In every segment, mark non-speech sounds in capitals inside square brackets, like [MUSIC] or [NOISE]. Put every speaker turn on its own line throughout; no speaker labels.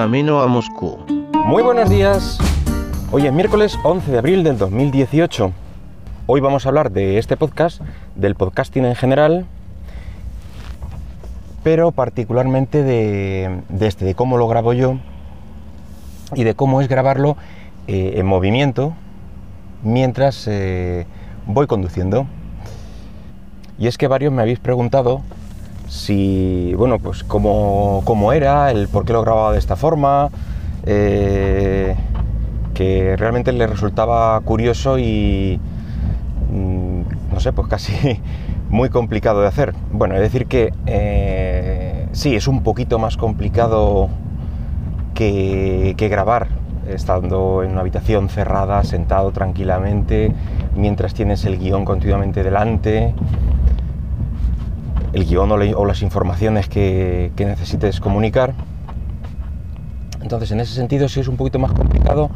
camino a Moscú.
Muy buenos días. Hoy es miércoles 11 de abril del 2018. Hoy vamos a hablar de este podcast, del podcasting en general, pero particularmente de, este, de cómo lo grabo yo y de cómo es grabarlo eh, en movimiento mientras eh, voy conduciendo. Y es que varios me habéis preguntado si, bueno, pues cómo, era, el por qué lo grababa de esta forma, eh, que realmente le resultaba curioso y, mm, no sé, pues casi [LAUGHS] muy complicado de hacer. Bueno, es decir que eh, sí, es un poquito más complicado que, que grabar estando en una habitación cerrada, sentado tranquilamente, mientras tienes el guion continuamente delante el guion o, las informaciones que, necesites comunicar. Entonces, en ese sentido sí es un poquito más complicado,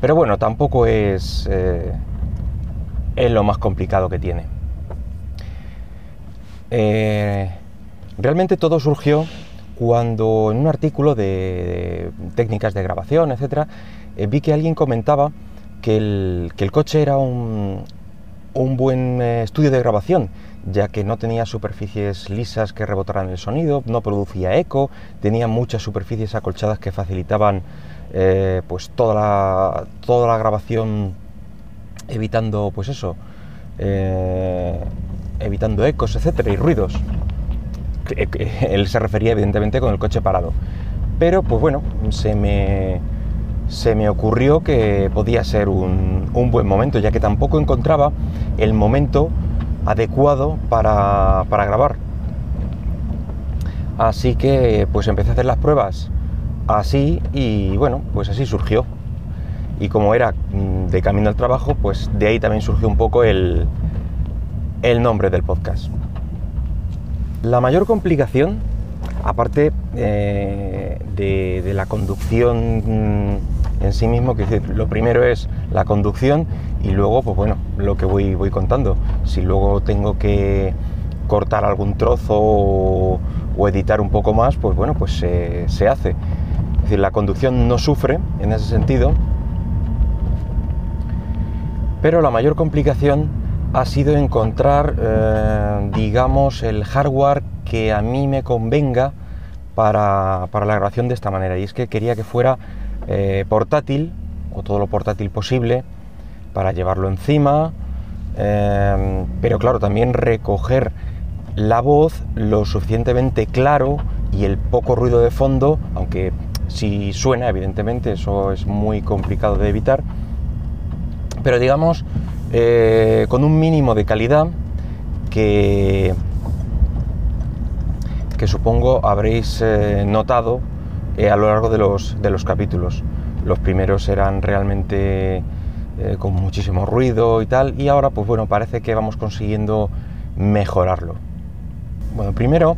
pero bueno, tampoco es, eh, es lo más complicado que tiene. Eh, realmente todo surgió cuando en un artículo de, técnicas de grabación, etcétera, eh, vi que alguien comentaba que el, que el coche era un, un buen estudio de grabación ya que no tenía superficies lisas que rebotaran el sonido, no producía eco, tenía muchas superficies acolchadas que facilitaban eh, pues toda la, toda la grabación evitando pues eso, eh, evitando ecos, etcétera, y ruidos. [LAUGHS] Él se refería evidentemente con el coche parado. Pero pues bueno, se me, se me ocurrió que podía ser un, un buen momento, ya que tampoco encontraba el momento adecuado para, grabar. Así que pues empecé a hacer las pruebas así y bueno, pues así surgió. Y como era mm, de camino al trabajo, pues de ahí también surgió un poco el, el nombre del podcast. La mayor complicación, aparte eh, de, la conducción mm, en sí mismo, que lo primero es la conducción y luego, pues bueno, lo que voy, voy contando. Si luego tengo que cortar algún trozo o, editar un poco más, pues bueno, pues se, hace. Es decir, la conducción no sufre en ese sentido, pero la mayor complicación ha sido encontrar, eh, digamos, el hardware que a mí me convenga para, la grabación de esta manera. Y es que quería que fuera eh, portátil, o todo lo portátil posible, para llevarlo encima, em, pero claro, también recoger la voz lo suficientemente claro y el poco ruido de fondo, aunque si suena, evidentemente, eso es muy complicado de evitar, pero digamos, eh, con un mínimo de calidad que, que supongo habréis eh, notado eh, a lo largo de los, de los capítulos. Los primeros eran realmente eh, con muchísimo ruido y tal, y ahora pues bueno, parece que vamos consiguiendo mejorarlo. Bueno, primero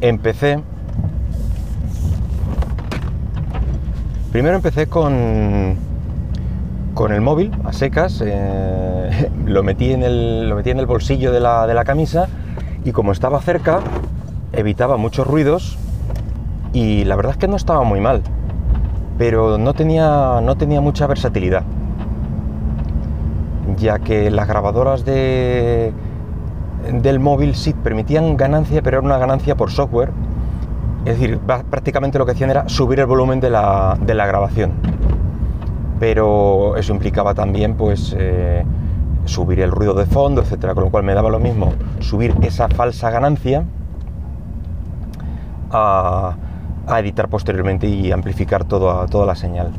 empecé... Primero empecé con, con el móvil a secas, eh, [LAUGHS] lo, metí en el, lo metí en el bolsillo de la, de la camisa y como estaba cerca, evitaba muchos ruidos y la verdad es que no estaba muy mal, pero no tenía, no tenía mucha versatilidad ya que las grabadoras de, del móvil sí permitían ganancia, pero era una ganancia por software. Es decir, prácticamente lo que hacían era subir el volumen de la, grabación. Pero eso implicaba también, pues, eh, subir el ruido de fondo, etcétera. Con lo cual me daba lo mismo subir esa falsa ganancia a, editar posteriormente y amplificar toda, toda la señal.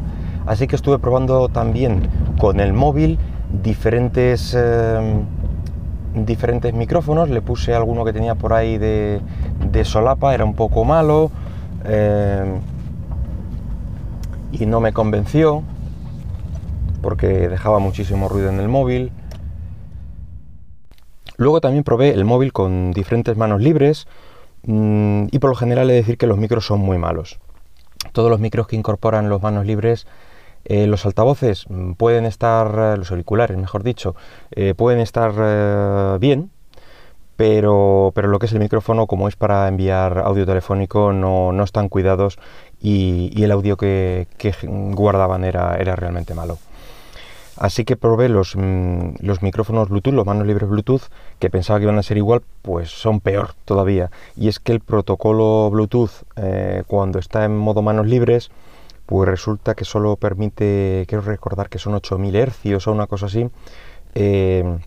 Así que estuve probando también con el móvil diferentes, em, diferentes micrófonos, le puse alguno que tenía por ahí de, solapa, era un poco malo em, y no me convenció porque dejaba muchísimo ruido en el móvil. Luego también probé el móvil con diferentes manos libres y por lo general he de decir que los micros son muy malos. Todos los micros que incorporan los manos libres eh, los altavoces mm, pueden estar, eh, los auriculares mejor dicho, eh, pueden estar bien, pero, pero lo que es el micrófono, como es para enviar audio telefónico, no, no están cuidados y, el audio que, guardaban era, era, realmente malo. Así que probé los, mm, los, micrófonos Bluetooth, los manos libres Bluetooth, que pensaba que iban a ser igual, pues son peor todavía. Y es que el protocolo Bluetooth, eh, cuando está en modo manos libres, pues resulta que solo permite, quiero recordar que son 8000 hercios o una cosa así. Eh,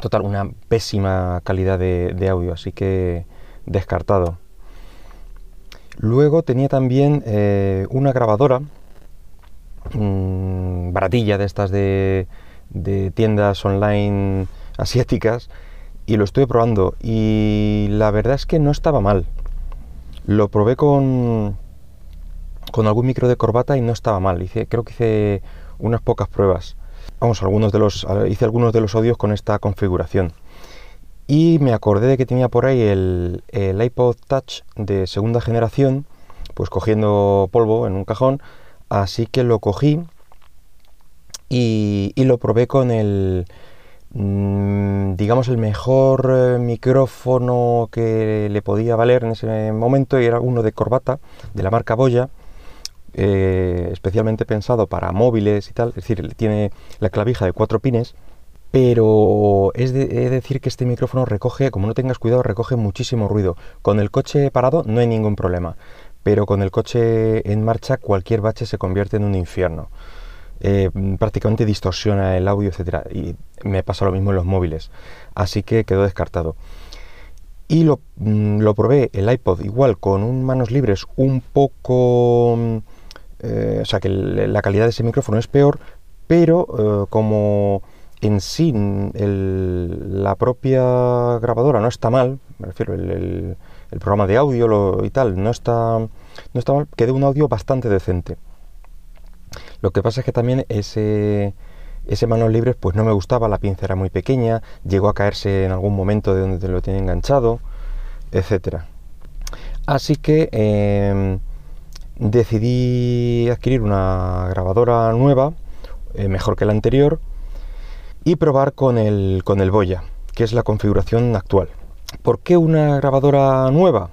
total, una pésima calidad de audio, así que descartado. Luego tenía también eh, una grabadora, mm, baratilla de estas de, tiendas online asiáticas, y lo estuve probando. Y la verdad es que no estaba mal. Lo probé con, con algún micro de corbata y no estaba mal. Hice, creo que hice unas pocas pruebas. Vamos, algunos de los, hice algunos de los audios con esta configuración. Y me acordé de que tenía por ahí el, iPod Touch de segunda generación, pues cogiendo polvo en un cajón, así que lo cogí y, lo probé con el, mm, digamos, el mejor eh, micrófono que le podía valer en ese momento y era uno de corbata de la marca Boya, eh, especialmente pensado para móviles y tal, es decir, tiene la clavija de cuatro pines pero es de, decir que este micrófono recoge, como no tengas cuidado, recoge muchísimo ruido. Con el coche parado no hay ningún problema, pero con el coche en marcha cualquier bache se convierte en un infierno. Eh, prácticamente distorsiona el audio, etcétera, y me pasa lo mismo en los móviles, así que quedó descartado. Y lo, mm, probé el iPod igual con manos libres un poco, mm, eh, o sea que la calidad de ese micrófono es peor, pero eh, como en sí la propia grabadora no está mal, me refiero, el, programa de audio y tal, no está, no está mal, quedó un audio bastante decente. Lo que pasa es que también ese, ese manos libres pues no me gustaba, la pinza era muy pequeña, llegó a caerse en algún momento de donde te lo tiene enganchado, etcétera. Así que em, decidí adquirir una grabadora nueva, eh, mejor que la anterior, y probar con el, con el Boya, que es la configuración actual. ¿Por qué una grabadora nueva?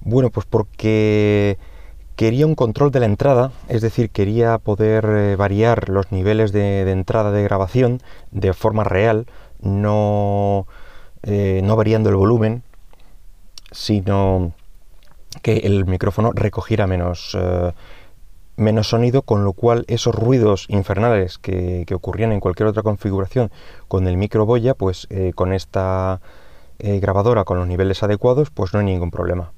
Bueno, pues porque quería un control de la entrada, es decir, quería poder eh, variar los niveles de, entrada de grabación de forma real, no, eh, no variando el volumen, sino que el micrófono recogiera menos, eh, menos sonido, con lo cual esos ruidos infernales que, ocurrían en cualquier otra configuración con el micro boya, pues con esta eh, grabadora con los niveles adecuados, pues no hay ningún problema.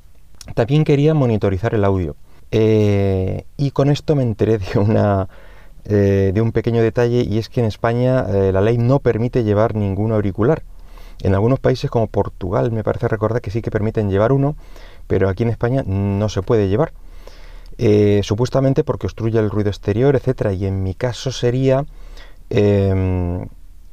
También quería monitorizar el audio. Eh, y con esto me enteré de, una, de un pequeño detalle y es que en España la ley no permite llevar ningún auricular. En algunos países como Portugal me parece recordar que sí que permiten llevar uno, pero aquí en España no se puede llevar. Eh, supuestamente porque obstruye el ruido exterior, etcétera, y en mi caso sería em,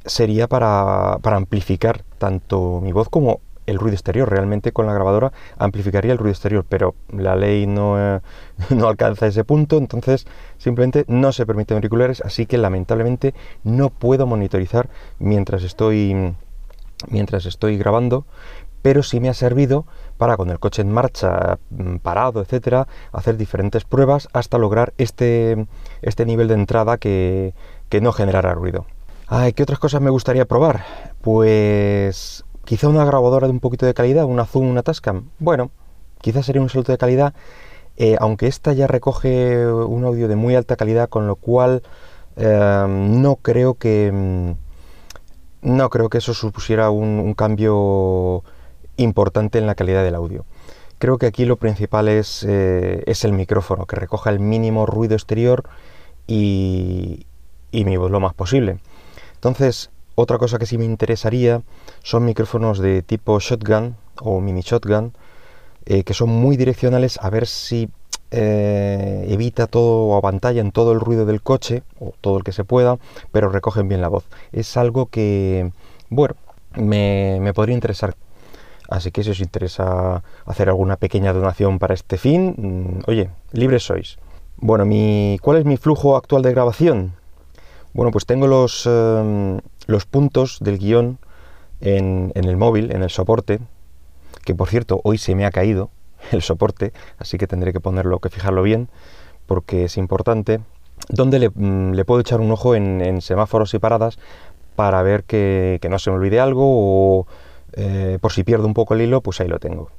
sería para, amplificar tanto mi voz como el ruido exterior. Realmente con la grabadora amplificaría el ruido exterior, pero la ley no, eh, [LAUGHS] no alcanza ese punto, entonces simplemente no se permiten auriculares, así que lamentablemente no puedo monitorizar mientras estoy mientras estoy grabando, pero sí me ha servido para con el coche en marcha, mm, parado, etcétera, hacer diferentes pruebas hasta lograr este, este nivel de entrada que, no generara ruido. Ay, ¿Qué otras cosas me gustaría probar? Pues quizá una grabadora de un poquito de calidad, una Zoom, una Tascam. Bueno, quizás sería un salto de calidad, eh, aunque esta ya recoge un audio de muy alta calidad, con lo cual eh, no creo que mm, no creo que eso supusiera un cambio importante en la calidad del audio. Creo que aquí lo principal es, eh, es el micrófono, que recoja el mínimo ruido exterior y, y mi voz lo más posible. Entonces, otra cosa que sí me interesaría son micrófonos de tipo shotgun o mini shotgun, eh, que son muy direccionales a ver si eh, evita todo o pantalla en todo el ruido del coche, o todo el que se pueda, pero recogen bien la voz. Es algo que, bueno, me, me podría interesar. Así que si os interesa hacer alguna pequeña donación para este fin, mm, oye, libres sois. Bueno, mi, ¿cuál es mi flujo actual de grabación? Bueno, pues tengo los, em, los puntos del guion en, el móvil, en el soporte, que por cierto hoy se me ha caído [LAUGHS] el soporte, así que tendré que ponerlo, que fijarlo bien, porque es importante, donde le, mm, puedo echar un ojo en, semáforos y paradas para ver que, no se me olvide algo o eh, por si pierdo un poco el hilo, pues ahí lo tengo.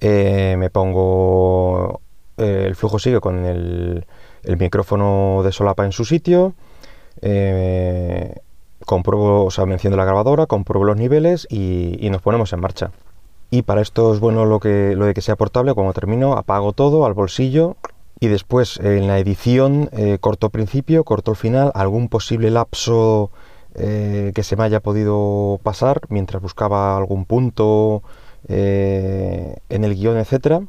Eh, me pongo eh, el flujo sigue con el, micrófono de solapa en su sitio, compruebo, o sea, me enciendo la grabadora, compruebo los niveles y, nos ponemos en marcha. Y para esto es bueno lo, que, lo de que sea portable, cuando termino apago todo al bolsillo y después en la edición corto principio, corto el final, algún posible lapso que se me haya podido pasar mientras buscaba algún punto eh, en el guion, etcétera.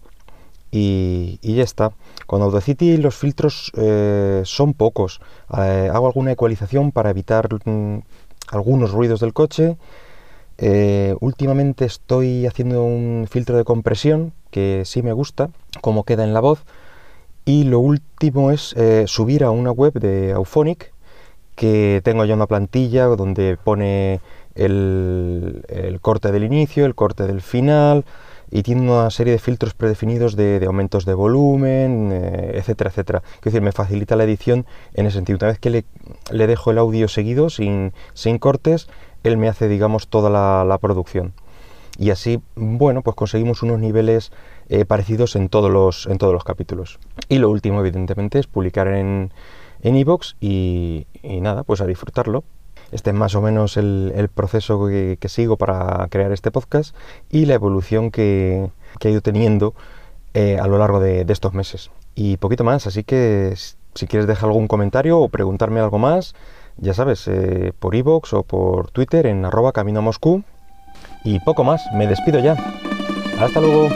Y, ya está. Con Audacity los filtros eh, son pocos. Eh, hago alguna ecualización para evitar mm, algunos ruidos del coche. últimamente estoy haciendo un filtro de compresión que sí me gusta, como queda en la voz. Y lo último es subir a una web de Auphonic, que tengo ya una plantilla donde pone el, corte del inicio, el corte del final y tiene una serie de filtros predefinidos de, aumentos de volumen, eh, etcétera, etcétera. Es decir, me facilita la edición en ese sentido. Una vez que le, dejo el audio seguido, sin, sin, cortes, él me hace, digamos, toda la, producción. Y así, bueno, pues conseguimos unos niveles eh, parecidos en todos, los, en todos los capítulos. Y lo último, evidentemente, es publicar en en y nada, pues a disfrutarlo. Este es más o menos el, proceso que, sigo para crear este podcast y la evolución que, he ido teniendo eh, a lo largo de, estos meses. Y poquito más, así que si quieres dejar algún comentario o preguntarme algo más, ya sabes, eh, por iVoox o por Twitter en arroba camino Moscú. Y poco más, me despido ya. Hasta luego.